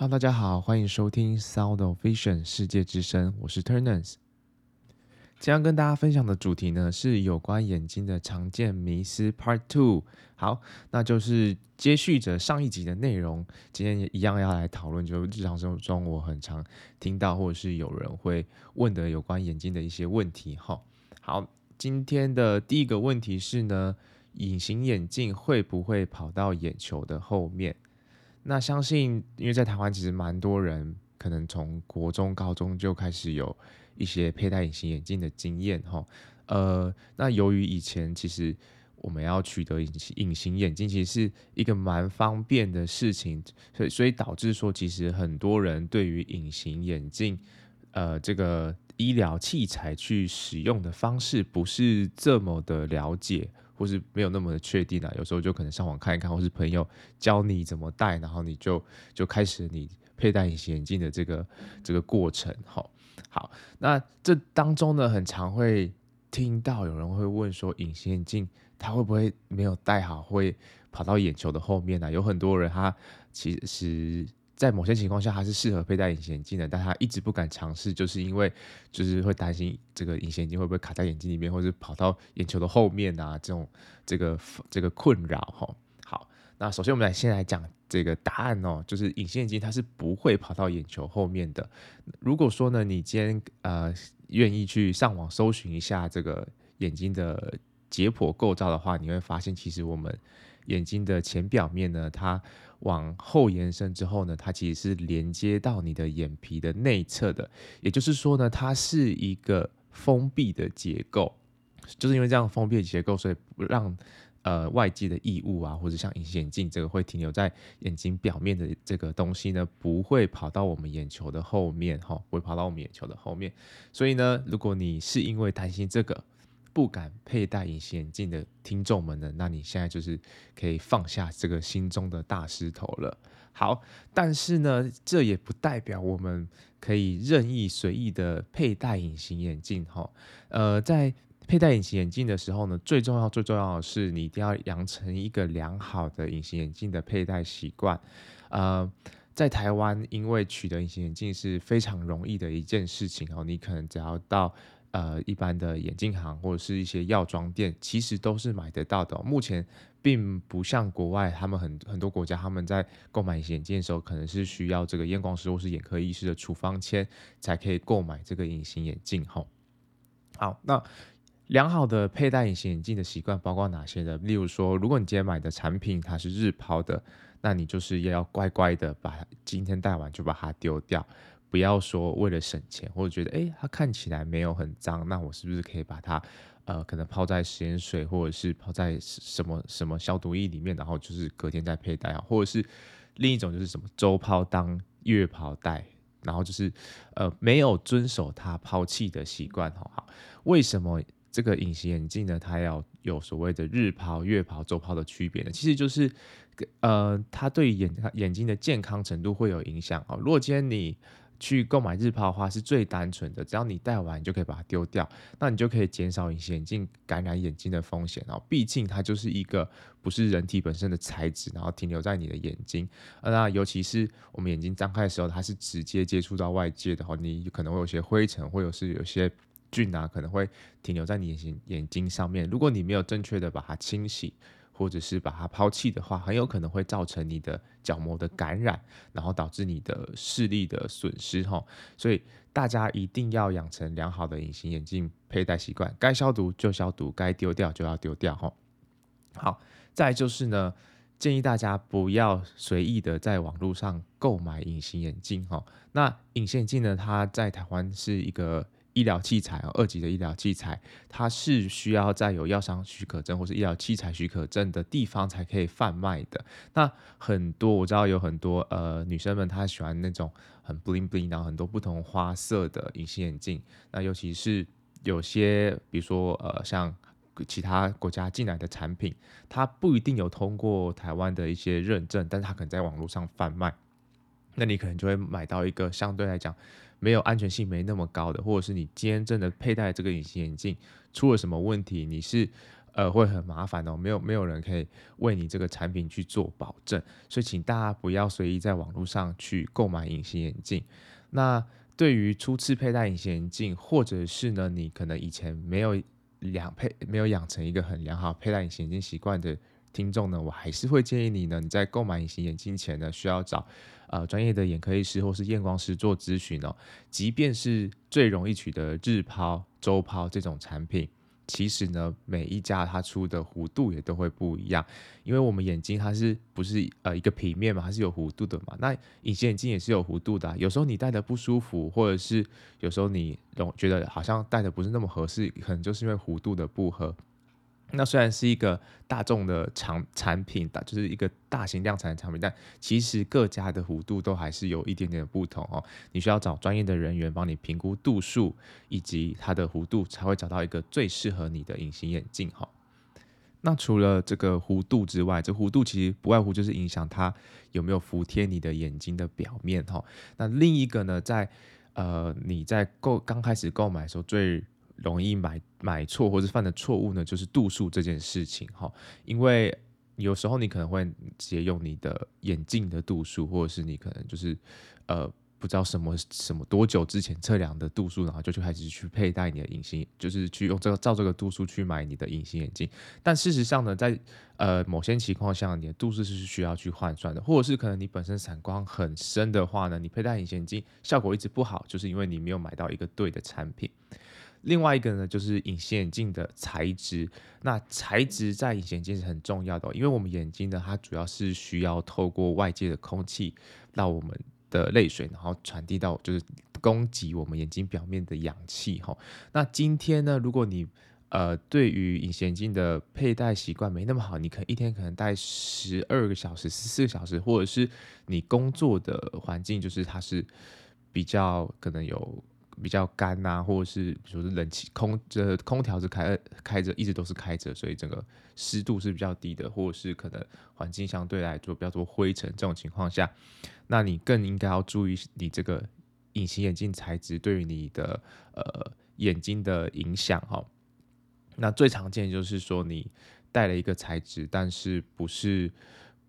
Hello，大家好，欢迎收听 Sound of Vision 世界之声，我是 Turners。今天跟大家分享的主题呢，是有关眼睛的常见迷思 Part Two。好，那就是接续着上一集的内容，今天也一样要来讨论，就日常生活中我很常听到或者是有人会问的有关眼睛的一些问题。哈，好，今天的第一个问题是呢，隐形眼镜会不会跑到眼球的后面？那相信，因为在台湾其实蛮多人可能从国中、高中就开始有一些佩戴隐形眼镜的经验哈。呃，那由于以前其实我们要取得隐形隐形眼镜，其实是一个蛮方便的事情，所以所以导致说，其实很多人对于隐形眼镜，呃，这个医疗器材去使用的方式不是这么的了解。或是没有那么的确定啊，有时候就可能上网看一看，或是朋友教你怎么戴，然后你就就开始你佩戴隐形眼镜的这个这个过程。好，好，那这当中呢，很常会听到有人会问说，隐形眼镜它会不会没有戴好，会跑到眼球的后面呢？有很多人他其实。在某些情况下，还是适合佩戴隐形眼镜的，但他一直不敢尝试，就是因为就是会担心这个隐形眼镜会不会卡在眼睛里面，或者跑到眼球的后面啊，这种这个这个困扰哈。好，那首先我们来先来讲这个答案哦，就是隐形眼镜它是不会跑到眼球后面的。如果说呢，你今天呃愿意去上网搜寻一下这个眼睛的解剖构造的话，你会发现其实我们眼睛的前表面呢，它往后延伸之后呢，它其实是连接到你的眼皮的内侧的，也就是说呢，它是一个封闭的结构，就是因为这样封闭的结构，所以不让呃外界的异物啊，或者像隐形眼镜这个会停留在眼睛表面的这个东西呢，不会跑到我们眼球的后面哈，不会跑到我们眼球的后面。所以呢，如果你是因为担心这个，不敢佩戴隐形眼镜的听众们呢，那你现在就是可以放下这个心中的大石头了。好，但是呢，这也不代表我们可以任意随意的佩戴隐形眼镜哈。呃，在佩戴隐形眼镜的时候呢，最重要最重要的是你一定要养成一个良好的隐形眼镜的佩戴习惯。呃，在台湾，因为取得隐形眼镜是非常容易的一件事情哦，你可能只要到。呃，一般的眼镜行或者是一些药妆店，其实都是买得到的。目前并不像国外，他们很很多国家，他们在购买隐形眼镜的时候，可能是需要这个验光师或是眼科医师的处方签，才可以购买这个隐形眼镜。哈，好，那良好的佩戴隐形眼镜的习惯包括哪些呢？例如说，如果你今天买的产品它是日抛的，那你就是要乖乖的把今天戴完就把它丢掉。不要说为了省钱，或者觉得诶，它看起来没有很脏，那我是不是可以把它，呃，可能泡在食盐水，或者是泡在什么什么消毒液里面，然后就是隔天再佩戴啊？或者是另一种就是什么周抛当月抛戴，然后就是呃没有遵守它抛弃的习惯，好好？为什么这个隐形眼镜呢？它要有所谓的日抛、月抛、周抛的区别呢？其实就是呃，它对眼眼睛的健康程度会有影响啊。如果今天你去购买日抛的话是最单纯的，只要你戴完你就可以把它丢掉，那你就可以减少隐形眼镜感染眼睛的风险哦。毕竟它就是一个不是人体本身的材质，然后停留在你的眼睛，那尤其是我们眼睛张开的时候，它是直接接触到外界的话，你可能会有些灰尘，或者是有些菌啊，可能会停留在你眼睛眼睛上面。如果你没有正确的把它清洗，或者是把它抛弃的话，很有可能会造成你的角膜的感染，然后导致你的视力的损失哈。所以大家一定要养成良好的隐形眼镜佩戴习惯，该消毒就消毒，该丢掉就要丢掉哈。好，再就是呢，建议大家不要随意的在网络上购买隐形眼镜哈。那隐形眼镜呢，它在台湾是一个。医疗器材哦，二级的医疗器材，它是需要在有药商许可证或是医疗器材许可证的地方才可以贩卖的。那很多我知道有很多呃女生们她喜欢那种很 bling bling，然后很多不同花色的隐形眼镜。那尤其是有些比如说呃像其他国家进来的产品，它不一定有通过台湾的一些认证，但是它可能在网络上贩卖，那你可能就会买到一个相对来讲。没有安全性没那么高的，或者是你今天真的佩戴这个隐形眼镜出了什么问题，你是呃会很麻烦哦，没有没有人可以为你这个产品去做保证，所以请大家不要随意在网络上去购买隐形眼镜。那对于初次佩戴隐形眼镜，或者是呢你可能以前没有两配没有养成一个很良好佩戴隐形眼镜习惯的听众呢，我还是会建议你呢，你在购买隐形眼镜前呢，需要找呃专业的眼科医师或是验光师做咨询哦。即便是最容易取得日抛、周抛这种产品。其实呢，每一家它出的弧度也都会不一样，因为我们眼睛它是不是呃一个平面嘛，它是有弧度的嘛。那隐形眼镜也是有弧度的，有时候你戴的不舒服，或者是有时候你总觉得好像戴的不是那么合适，可能就是因为弧度的不合。那虽然是一个大众的产产品，大就是一个大型量产的产品，但其实各家的弧度都还是有一点点的不同哦。你需要找专业的人员帮你评估度数以及它的弧度，才会找到一个最适合你的隐形眼镜哈。那除了这个弧度之外，这弧度其实不外乎就是影响它有没有服贴你的眼睛的表面哈。那另一个呢，在呃你在购刚开始购买的时候最容易买买错或者犯的错误呢，就是度数这件事情哈，因为有时候你可能会直接用你的眼镜的度数，或者是你可能就是呃不知道什么什么多久之前测量的度数，然后就去开始去佩戴你的隐形，就是去用这个照这个度数去买你的隐形眼镜。但事实上呢，在呃某些情况下，你的度数是需要去换算的，或者是可能你本身散光很深的话呢，你佩戴隐形眼镜效果一直不好，就是因为你没有买到一个对的产品。另外一个呢，就是隐形眼镜的材质。那材质在隐形眼镜是很重要的，因为我们眼睛呢，它主要是需要透过外界的空气到我们的泪水，然后传递到就是供给我们眼睛表面的氧气。哈，那今天呢，如果你呃对于隐形眼镜的佩戴习惯没那么好，你可一天可能戴十二个小时、十四个小时，或者是你工作的环境就是它是比较可能有。比较干呐、啊，或者是比如说冷气空这空调是开开着，一直都是开着，所以整个湿度是比较低的，或者是可能环境相对来说比较多灰尘这种情况下，那你更应该要注意你这个隐形眼镜材质对于你的呃眼睛的影响哈。那最常见就是说你戴了一个材质，但是不是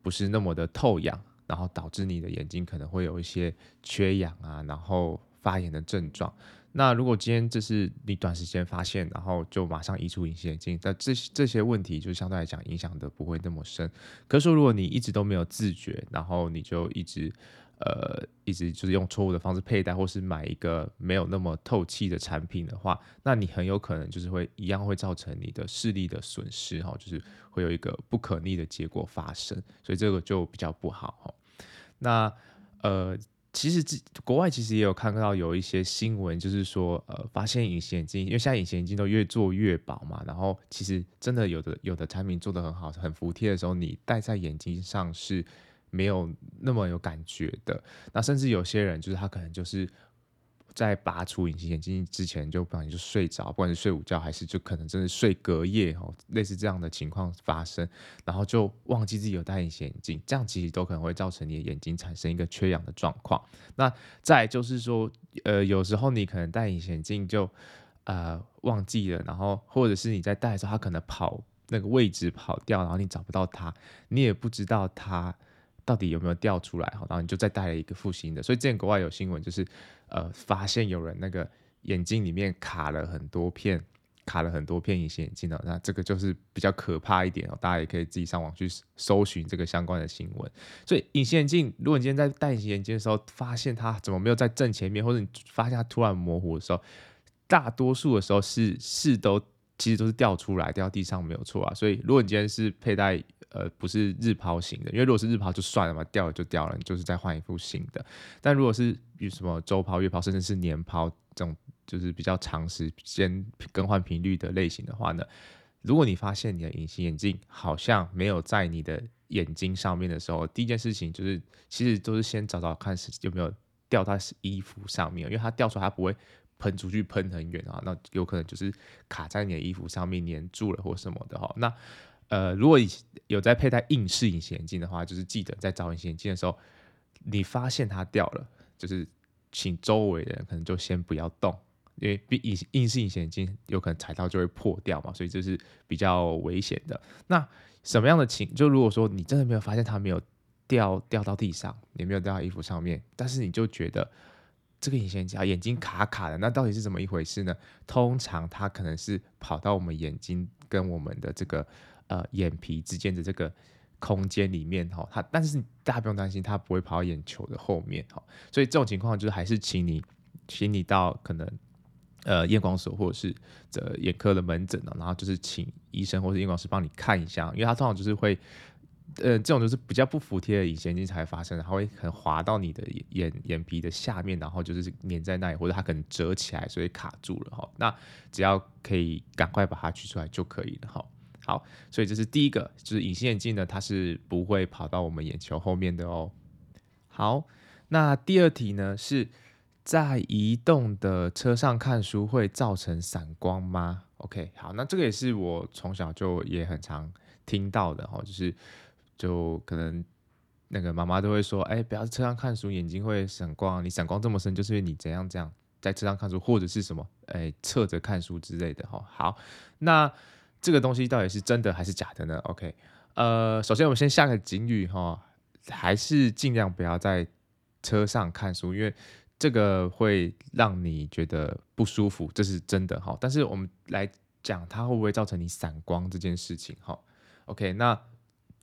不是那么的透氧，然后导致你的眼睛可能会有一些缺氧啊，然后。发炎的症状，那如果今天这是你短时间发现，然后就马上移除隐形眼镜，那这这些问题就相对来讲影响的不会那么深。可是说如果你一直都没有自觉，然后你就一直呃一直就是用错误的方式佩戴，或是买一个没有那么透气的产品的话，那你很有可能就是会一样会造成你的视力的损失哈，就是会有一个不可逆的结果发生，所以这个就比较不好哈。那呃。其实这国外其实也有看到有一些新闻，就是说，呃，发现隐形眼镜，因为现在隐形眼镜都越做越薄嘛，然后其实真的有的有的产品做的很好，很服帖的时候，你戴在眼睛上是没有那么有感觉的。那甚至有些人就是他可能就是。在拔除隐形眼镜之前，就不小心就睡着，不管是睡午觉还是就可能真的睡隔夜哦，类似这样的情况发生，然后就忘记自己有戴隐形眼镜，这样其实都可能会造成你的眼睛产生一个缺氧的状况。那再就是说，呃，有时候你可能戴隐形眼镜就呃忘记了，然后或者是你在戴的时候，它可能跑那个位置跑掉，然后你找不到它，你也不知道它。到底有没有掉出来？然后你就再戴了一个副新的。所以之前国外有新闻，就是呃发现有人那个眼睛里面卡了很多片，卡了很多片隐形眼镜的。那这个就是比较可怕一点哦。大家也可以自己上网去搜寻这个相关的新闻。所以隐形眼镜，如果你今天在戴隐形眼镜的时候，发现它怎么没有在正前面，或者你发现它突然模糊的时候，大多数的时候是是都其实都是掉出来掉地上没有错啊。所以如果你今天是佩戴。呃，不是日抛型的，因为如果是日抛就算了嘛，掉了就掉了，你就是再换一副新的。但如果是比如什么周抛、月抛，甚至是年抛这种，就是比较长时间更换频率的类型的话呢，如果你发现你的隐形眼镜好像没有在你的眼睛上面的时候，第一件事情就是，其实都是先找找看是有没有掉在衣服上面，因为它掉出来它不会喷出去喷很远啊，那有可能就是卡在你的衣服上面粘住了或什么的哈，那。呃，如果有在佩戴硬式隐形眼镜的话，就是记得在找隐形眼镜的时候，你发现它掉了，就是请周围的人可能就先不要动，因为比隐硬式隐形眼镜有可能踩到就会破掉嘛，所以这是比较危险的。那什么样的情？就如果说你真的没有发现它没有掉掉到地上，也没有掉到衣服上面，但是你就觉得这个隐形眼镜眼睛卡卡的，那到底是怎么一回事呢？通常它可能是跑到我们眼睛跟我们的这个呃眼皮之间的这个空间里面哈，它但是大家不用担心，它不会跑到眼球的后面哈。所以这种情况就是还是请你，请你到可能。呃，验光所或者是这眼科的门诊，然后就是请医生或者验光师帮你看一下，因为它通常就是会，呃，这种就是比较不服帖的隐形眼镜才会发生，它会可能滑到你的眼眼皮的下面，然后就是粘在那里，或者它可能折起来，所以卡住了哈。那只要可以赶快把它取出来就可以了哈。好，所以这是第一个，就是隐形眼镜呢，它是不会跑到我们眼球后面的哦。好，那第二题呢是。在移动的车上看书会造成闪光吗？OK，好，那这个也是我从小就也很常听到的哈，就是就可能那个妈妈都会说，哎，不要在车上看书，眼睛会闪光，你闪光这么深，就是因为你怎样怎样在车上看书，或者是什么，哎，侧着看书之类的哈。好，那这个东西到底是真的还是假的呢？OK，呃，首先我们先下个警语哈，还是尽量不要在车上看书，因为。这个会让你觉得不舒服，这是真的哈。但是我们来讲，它会不会造成你散光这件事情哈？OK，那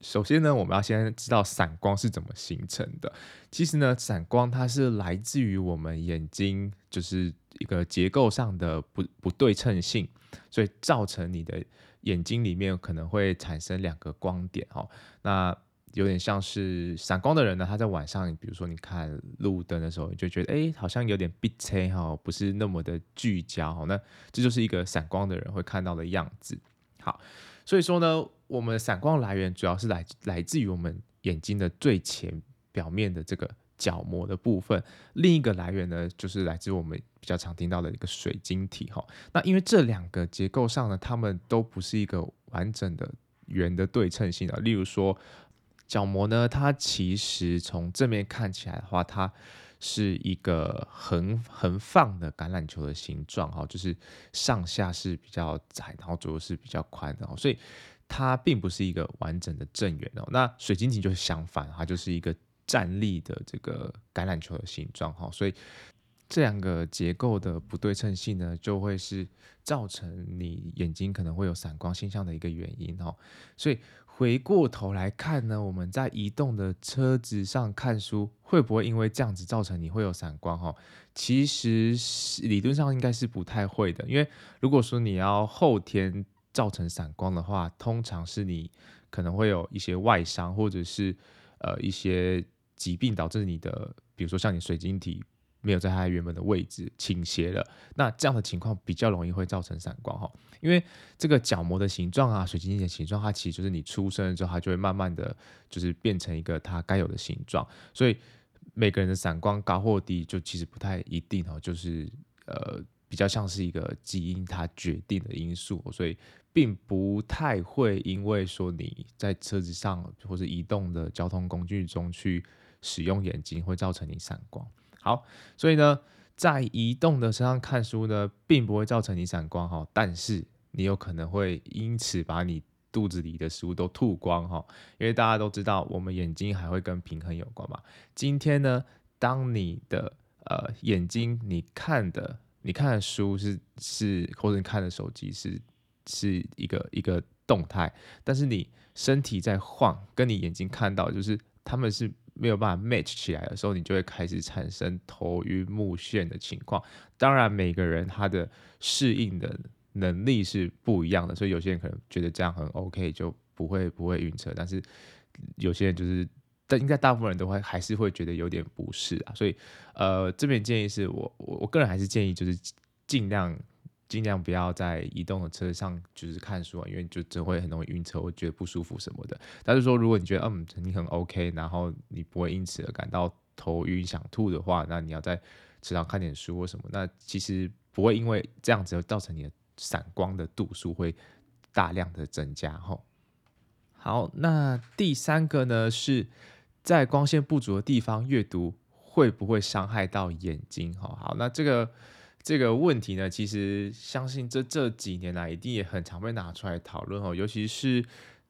首先呢，我们要先知道散光是怎么形成的。其实呢，散光它是来自于我们眼睛就是一个结构上的不不对称性，所以造成你的眼睛里面可能会产生两个光点哦。那有点像是闪光的人呢，他在晚上，比如说你看路灯的时候，你就觉得哎，好像有点闭切哈，不是那么的聚焦哈。那这就是一个闪光的人会看到的样子。好，所以说呢，我们闪光来源主要是来来自于我们眼睛的最前表面的这个角膜的部分，另一个来源呢，就是来自我们比较常听到的一个水晶体哈。那因为这两个结构上呢，它们都不是一个完整的圆的对称性的，例如说。角膜呢，它其实从正面看起来的话，它是一个横横放的橄榄球的形状，哈，就是上下是比较窄，然后左右是比较宽的，所以它并不是一个完整的正圆哦。那水晶体就是相反，它就是一个站立的这个橄榄球的形状，哈，所以这两个结构的不对称性呢，就会是造成你眼睛可能会有散光现象的一个原因，哈，所以。回过头来看呢，我们在移动的车子上看书，会不会因为这样子造成你会有散光？哈，其实是理论上应该是不太会的，因为如果说你要后天造成散光的话，通常是你可能会有一些外伤，或者是呃一些疾病导致你的，比如说像你水晶体。没有在它原本的位置倾斜了，那这样的情况比较容易会造成散光哈，因为这个角膜的形状啊，水晶体的形状，它其实就是你出生之后，它就会慢慢的就是变成一个它该有的形状，所以每个人的散光高或低就其实不太一定哦，就是呃比较像是一个基因它决定的因素，所以并不太会因为说你在车子上或是移动的交通工具中去使用眼睛会造成你散光。好，所以呢，在移动的车上看书呢，并不会造成你闪光哈，但是你有可能会因此把你肚子里的食物都吐光哈，因为大家都知道，我们眼睛还会跟平衡有关嘛。今天呢，当你的呃眼睛你看的你看的书是是或者你看的手机是是一个一个动态，但是你身体在晃，跟你眼睛看到就是他们是。没有办法 match 起来的时候，你就会开始产生头晕目眩的情况。当然，每个人他的适应的能力是不一样的，所以有些人可能觉得这样很 OK，就不会不会晕车。但是有些人就是，但应该大部分人都会还是会觉得有点不适啊。所以，呃，这边建议是我我我个人还是建议就是尽量。尽量不要在移动的车上就是看书啊，因为就真会很容易晕车，会觉得不舒服什么的。但是说，如果你觉得嗯你很 OK，然后你不会因此而感到头晕想吐的话，那你要在车上看点书或什么，那其实不会因为这样子造成你的闪光的度数会大量的增加吼。好，那第三个呢，是在光线不足的地方阅读会不会伤害到眼睛？哈，好，那这个。这个问题呢，其实相信这这几年来一定也很常被拿出来讨论哦，尤其是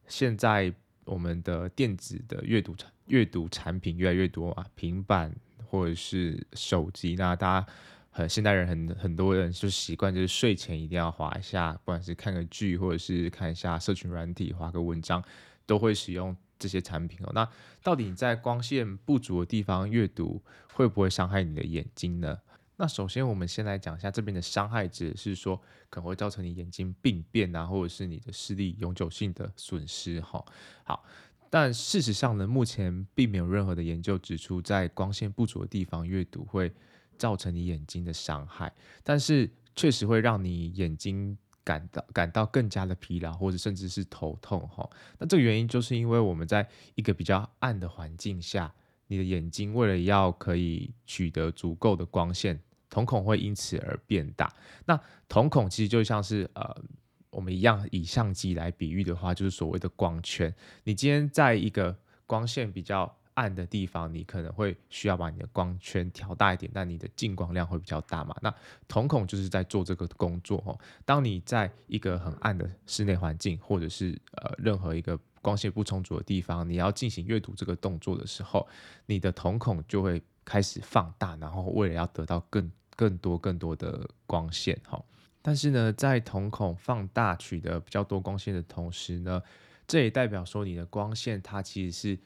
现在我们的电子的阅读产阅读产品越来越多啊，平板或者是手机，那大家很现代人很很多人就习惯就是睡前一定要划一下，不管是看个剧或者是看一下社群软体，划个文章，都会使用这些产品哦。那到底你在光线不足的地方阅读，会不会伤害你的眼睛呢？那首先，我们先来讲一下这边的伤害，指的是说可能会造成你眼睛病变啊，或者是你的视力永久性的损失哈。好，但事实上呢，目前并没有任何的研究指出，在光线不足的地方阅读会造成你眼睛的伤害，但是确实会让你眼睛感到感到更加的疲劳，或者甚至是头痛哈。那这个原因就是因为我们在一个比较暗的环境下，你的眼睛为了要可以取得足够的光线。瞳孔会因此而变大。那瞳孔其实就像是呃，我们一样以相机来比喻的话，就是所谓的光圈。你今天在一个光线比较暗的地方，你可能会需要把你的光圈调大一点，但你的进光量会比较大嘛。那瞳孔就是在做这个工作哦。当你在一个很暗的室内环境，或者是呃任何一个光线不充足的地方，你要进行阅读这个动作的时候，你的瞳孔就会。开始放大，然后为了要得到更更多更多的光线，哈，但是呢，在瞳孔放大取得比较多光线的同时呢，这也代表说你的光线它其实是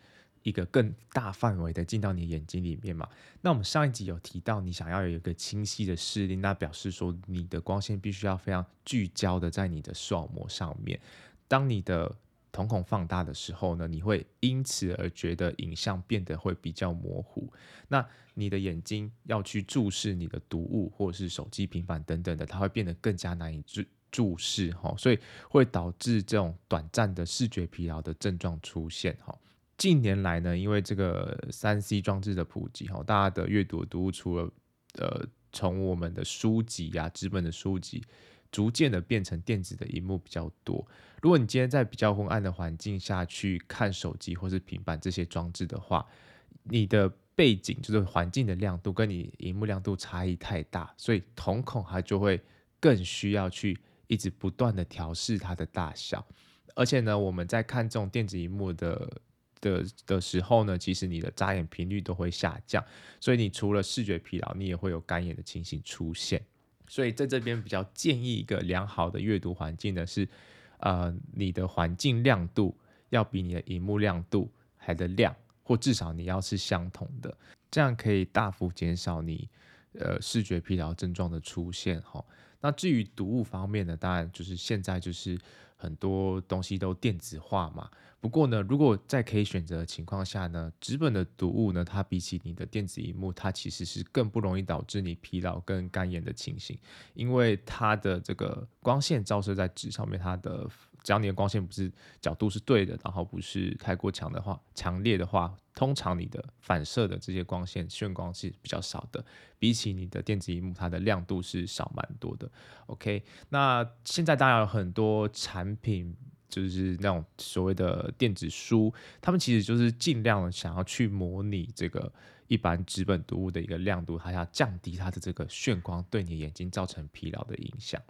一个更大范围的进到你眼睛里面嘛。那我们上一集有提到，你想要有一个清晰的视力，那表示说你的光线必须要非常聚焦的在你的视网膜上面，当你的瞳孔放大的时候呢，你会因此而觉得影像变得会比较模糊。那你的眼睛要去注视你的读物或者是手机、平板等等的，它会变得更加难以注注视哈，所以会导致这种短暂的视觉疲劳的症状出现哈。近年来呢，因为这个三 C 装置的普及哈，大家的阅读读物除了呃从我们的书籍呀、纸本的书籍。逐渐的变成电子的荧幕比较多。如果你今天在比较昏暗的环境下去看手机或是平板这些装置的话，你的背景就是环境的亮度跟你荧幕亮度差异太大，所以瞳孔它就会更需要去一直不断的调试它的大小。而且呢，我们在看这种电子荧幕的的的时候呢，其实你的眨眼频率都会下降，所以你除了视觉疲劳，你也会有干眼的情形出现。所以在这边比较建议一个良好的阅读环境呢，是，呃，你的环境亮度要比你的荧幕亮度还得亮，或至少你要是相同的，这样可以大幅减少你呃视觉疲劳症状的出现哈。那至于读物方面呢，当然就是现在就是很多东西都电子化嘛。不过呢，如果在可以选择的情况下呢，纸本的读物呢，它比起你的电子荧幕，它其实是更不容易导致你疲劳跟干眼的情形，因为它的这个光线照射在纸上面，它的。只要你的光线不是角度是对的，然后不是太过强的话，强烈的话，通常你的反射的这些光线炫光是比较少的，比起你的电子荧幕，它的亮度是少蛮多的。OK，那现在当然有很多产品，就是那种所谓的电子书，他们其实就是尽量想要去模拟这个一般纸本读物的一个亮度，它要降低它的这个眩光对你眼睛造成疲劳的影响。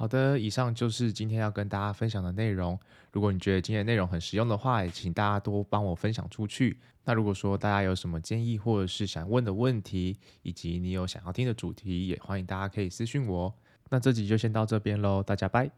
好的，以上就是今天要跟大家分享的内容。如果你觉得今天内容很实用的话，也请大家多帮我分享出去。那如果说大家有什么建议，或者是想问的问题，以及你有想要听的主题，也欢迎大家可以私信我。那这集就先到这边喽，大家拜。